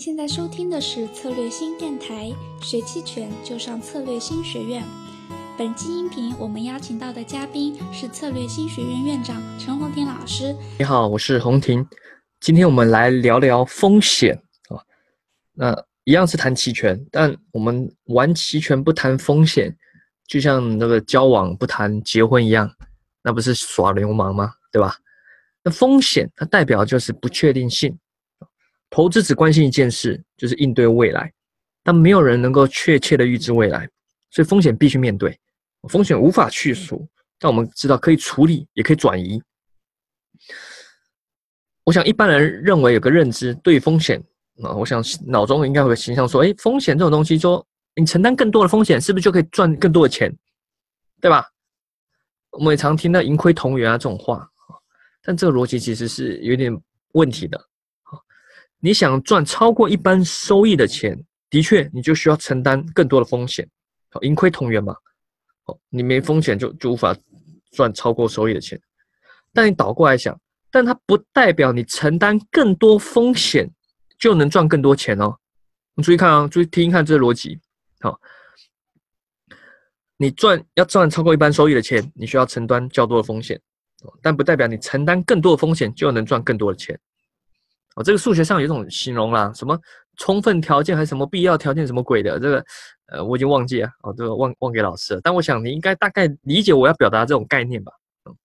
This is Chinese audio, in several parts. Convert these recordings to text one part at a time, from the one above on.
现在收听的是策略新电台，学期权就上策略新学院。本期音频我们邀请到的嘉宾是策略新学院院长陈红婷老师。你好，我是红婷。今天我们来聊聊风险啊。那一样是谈期权，但我们玩期权不谈风险，就像那个交往不谈结婚一样，那不是耍流氓吗？对吧？那风险它代表就是不确定性。投资只关心一件事，就是应对未来，但没有人能够确切的预知未来，所以风险必须面对。风险无法去除，但我们知道可以处理，也可以转移。我想一般人认为有个认知对风险啊，我想脑中应该有个形象说：哎，风险这种东西，说你承担更多的风险，是不是就可以赚更多的钱？对吧？我们也常听到盈亏同源啊这种话但这个逻辑其实是有点问题的。你想赚超过一般收益的钱，的确，你就需要承担更多的风险，好，盈亏同源嘛，好，你没风险就就无法赚超过收益的钱。但你倒过来想，但它不代表你承担更多风险就能赚更多钱哦。你注意看啊，注意听一看这个逻辑，好，你赚要赚超过一般收益的钱，你需要承担较多的风险，但不代表你承担更多的风险就能赚更多的钱。哦，这个数学上有一种形容啦，什么充分条件还是什么必要条件什么鬼的，这个呃我已经忘记了，哦，这个忘忘给老师了。但我想你应该大概理解我要表达这种概念吧。嗯，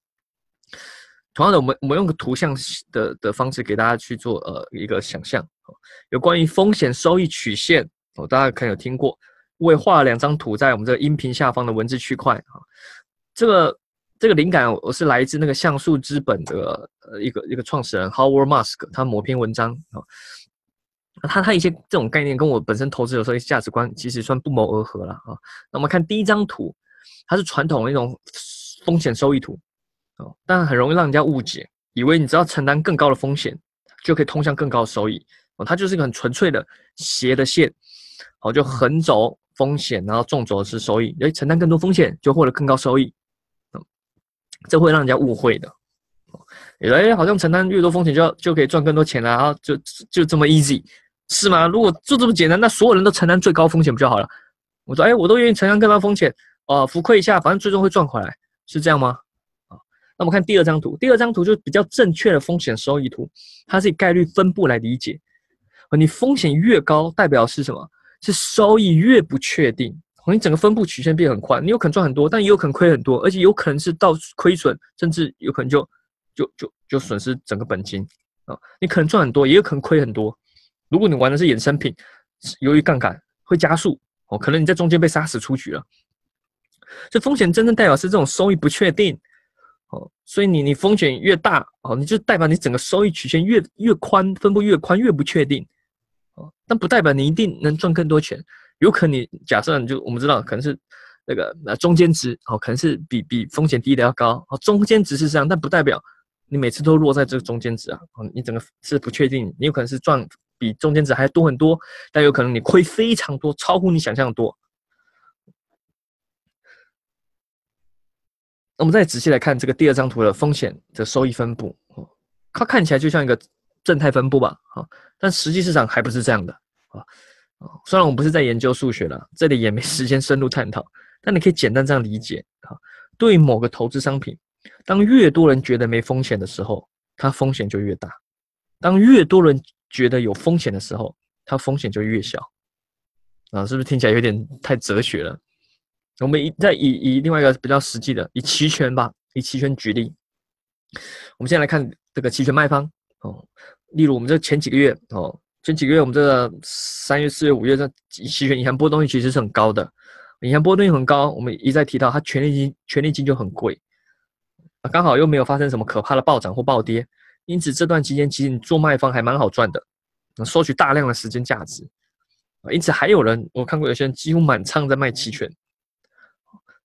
同样的，我们我们用个图像的的方式给大家去做呃一个想象。有关于风险收益曲线，哦，大家可能有听过。我也画了两张图在我们这个音频下方的文字区块啊，这个。这个灵感我是来自那个像素资本的呃一个一个创始人 Howard Musk，他某篇文章啊，他他一些这种概念跟我本身投资有时候一些价值观其实算不谋而合了啊。那我们看第一张图，它是传统的那种风险收益图哦，但很容易让人家误解，以为你只要承担更高的风险就可以通向更高的收益哦，它就是一个很纯粹的斜的线，好就横轴风险，然后纵轴是收益，诶，承担更多风险就获得更高收益。这会让人家误会的，以为哎，好像承担越多风险就就可以赚更多钱了，然后就就这么 easy 是吗？如果就这么简单，那所有人都承担最高风险不就好了？我说哎，我都愿意承担更高风险，哦，浮亏一下，反正最终会赚回来，是这样吗？啊，那我们看第二张图，第二张图就比较正确的风险收益图，它是以概率分布来理解，你风险越高，代表是什么？是收益越不确定。你整个分布曲线变很宽，你有可能赚很多，但也有可能亏很多，而且有可能是到亏损，甚至有可能就就就就损失整个本金啊！你可能赚很多，也有可能亏很多。如果你玩的是衍生品，由于杠杆会加速哦，可能你在中间被杀死出局了。这风险真正代表是这种收益不确定哦，所以你你风险越大哦，你就代表你整个收益曲线越越宽，分布越宽越不确定哦，但不代表你一定能赚更多钱。有可能你假设你就我们知道可能是那个那中间值哦，可能是比比风险低的要高哦，中间值是这样，但不代表你每次都落在这个中间值啊，你整个是不确定，你有可能是赚比中间值还多很多，但有可能你亏非常多，超乎你想象的多。那我们再仔细来看这个第二张图的风险的收益分布哦，它看起来就像一个正态分布吧，啊，但实际市场还不是这样的啊。啊虽然我不是在研究数学了，这里也没 时间深入探讨，但你可以简单这样理解啊。对某个投资商品，当越多人觉得没风险的时候，它风险就越大；当越多人觉得有风险的时候，它风险就越小。啊，是不是听起来有点太哲学了？我们一再以以另外一个比较实际的，以期权吧，以期权举例。我们先来看这个期权卖方哦，例如我们这前几个月哦。前几个月，我们这个三月、四月、五月这期权银行波动率其实是很高的，银行波动率很高，我们一再提到它权利金、权利金就很贵，啊，刚好又没有发生什么可怕的暴涨或暴跌，因此这段期间其实你做卖方还蛮好赚的，能收取大量的时间价值，啊，因此还有人我看过有些人几乎满仓在卖期权，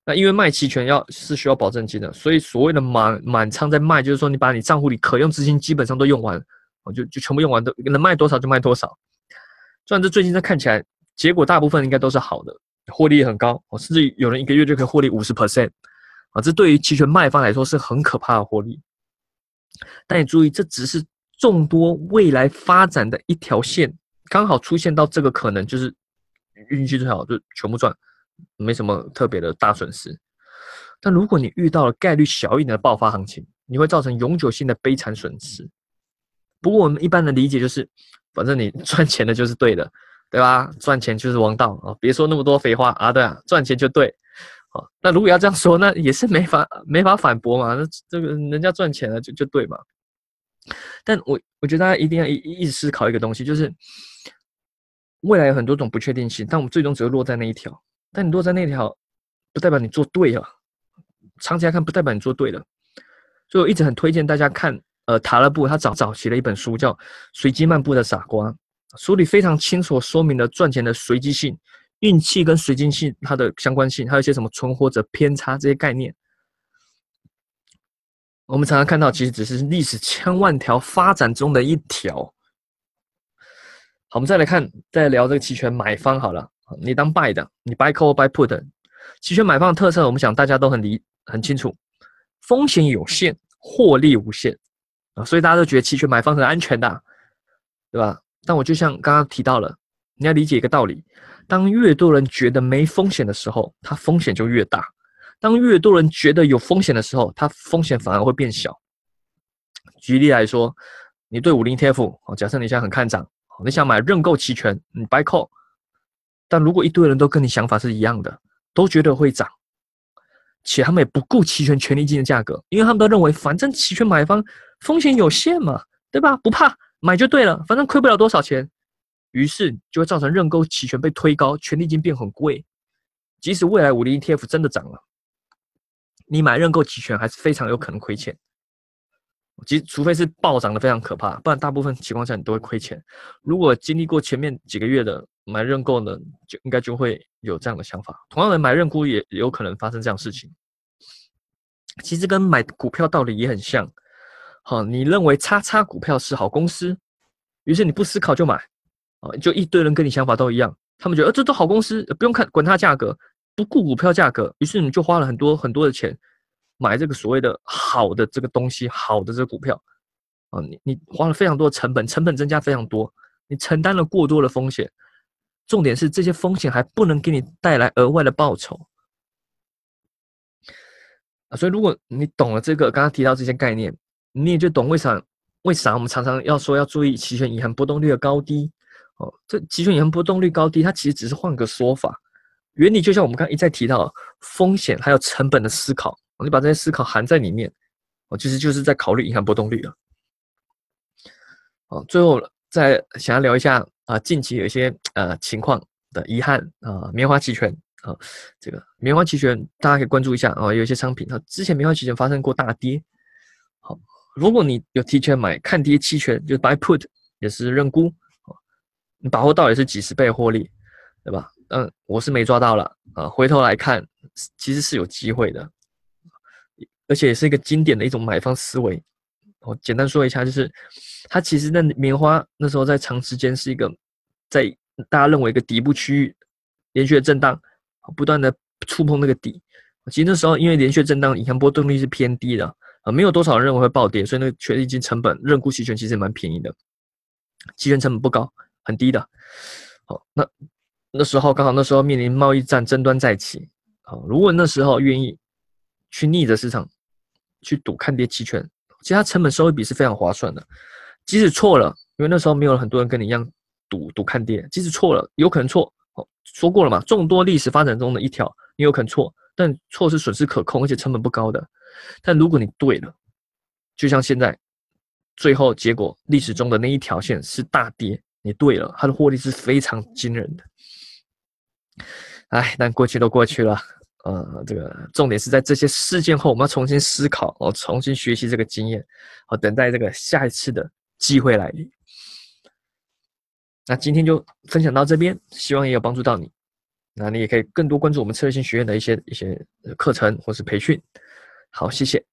那因为卖期权要是需要保证金的，所以所谓的满满仓在卖，就是说你把你账户里可用资金基本上都用完。我就就全部用完，都能卖多少就卖多少。虽然这最近这看起来结果大部分应该都是好的，获利也很高，哦，甚至有人一个月就可以获利五十 percent，啊，这对于期权卖方来说是很可怕的获利。但你注意，这只是众多未来发展的一条线刚好出现到这个可能，就是运气最好，就全部赚，没什么特别的大损失。但如果你遇到了概率小一点的爆发行情，你会造成永久性的悲惨损失。不过我们一般的理解就是，反正你 赚钱的就是对的，对吧？赚钱就是王道啊！别说那么多废话啊！对啊，赚钱就对。好，那如果要这样说，那也是没法没法反驳嘛。那这个人家赚钱了就就对嘛。但我我觉得大家一定要一一直思考一个东西，就是未来有很多种不确定性，但我们最终只会落在那一条。但你落在那条，不代表你做对了。长期来看，不代表你做对了。所以我一直很推荐大家看，呃，塔勒布他早早期了一本书，叫《随机漫步的傻瓜》，书里非常清楚说明了赚钱的随机性、运气跟随机性它的相关性，还有一些什么存活者偏差这些概念。我们常常看到，其实只是历史千万条发展中的一条。好，我们再来看，再聊这个期权买方好了。你当 buy 的，你 buy call buy put，期权买方的特色，我们想大家都很理很清楚，风险有限，获利无限所以大家都觉得期权买方很安全的，对吧？但我就像刚刚提到了，你要理解一个道理，当越多人觉得没风险的时候，它风险就越大。当越多人觉得有风险的时候，它风险反而会变小。举例来说，你对五零 TF 哦，假设你现在很看涨，你想买认购期权，你 buy call，但如果一堆人都跟你想法是一样的，都觉得会涨，且他们也不顾期权权利金的价格，因为他们都认为反正期权买方风险有限嘛，对吧？不怕买就对了，反正亏不了多少钱，于是就会造成认购期权被推高，权利金变很贵，即使未来五零 ETF 真的涨了。你买认购期权还是非常有可能亏钱，其实除非是暴涨的非常可怕，不然大部分情况下你都会亏钱。如果经历过前面几个月的买认购呢，就应该就会有这样的想法。同样的买认沽也有可能发生这样事情。其实跟买股票道理也很像，好，你认为叉叉股票是好公司，于是你不思考就买，啊，就一堆人跟你想法都一样，他们觉得这都好公司，不用看管它价格。不顾股票价格，于是你就花了很多很多的钱买这个所谓的好的这个东西，好的这个股票啊，你你花了非常多的成本，成本增加非常多，你承担了过多的风险。重点是这些风险还不能给你带来额外的报酬啊！所以如果你懂了这个，刚刚提到这些概念，你也就懂为啥为啥我们常常要说要注意期权隐含波动率的高低哦。这期权隐含波动率高低，它其实只是换个说法。原理就像我们刚刚一再提到，风险还有成本的思考，你把这些思考含在里面，哦，其实就是在考虑银行波动率了。哦，最后再想要聊一下啊，近期有一些呃情况的遗憾啊，棉花期权啊，这个棉花期权大家可以关注一下啊，有一些商品它之前棉花期权发生过大跌，如果你有提前买看跌期权，就是 buy put 也是认沽，你把握到也是几十倍获利，对吧？嗯，我是没抓到了啊。回头来看，其实是有机会的，而且也是一个经典的一种买方思维。我简单说一下，就是它其实那棉花那时候在长时间是一个在大家认为一个底部区域连续的震荡，不断的触碰那个底。其实那时候因为连续震荡，影响波动率是偏低的啊，没有多少人认为会暴跌，所以那个权利金成本认沽期权其实蛮便宜的，期权成本不高，很低的。好，那。那时候刚好那时候面临贸易战争端再起，好，如果那时候愿意去逆着市场去赌看跌期权，其实它成本收益比是非常划算的。即使错了，因为那时候没有很多人跟你一样赌赌看跌，即使错了，有可能错。哦，说过了嘛，众多历史发展中的一条，你有可能错，但错是损失可控，而且成本不高的。但如果你对了，就像现在最后结果历史中的那一条线是大跌，你对了，它的获利是非常惊人的。哎，但过去都过去了，呃，这个重点是在这些事件后，我们要重新思考，哦，重新学习这个经验，哦，等待这个下一次的机会来临。那今天就分享到这边，希望也有帮助到你。那你也可以更多关注我们策略性学院的一些一些课程或是培训。好，谢谢。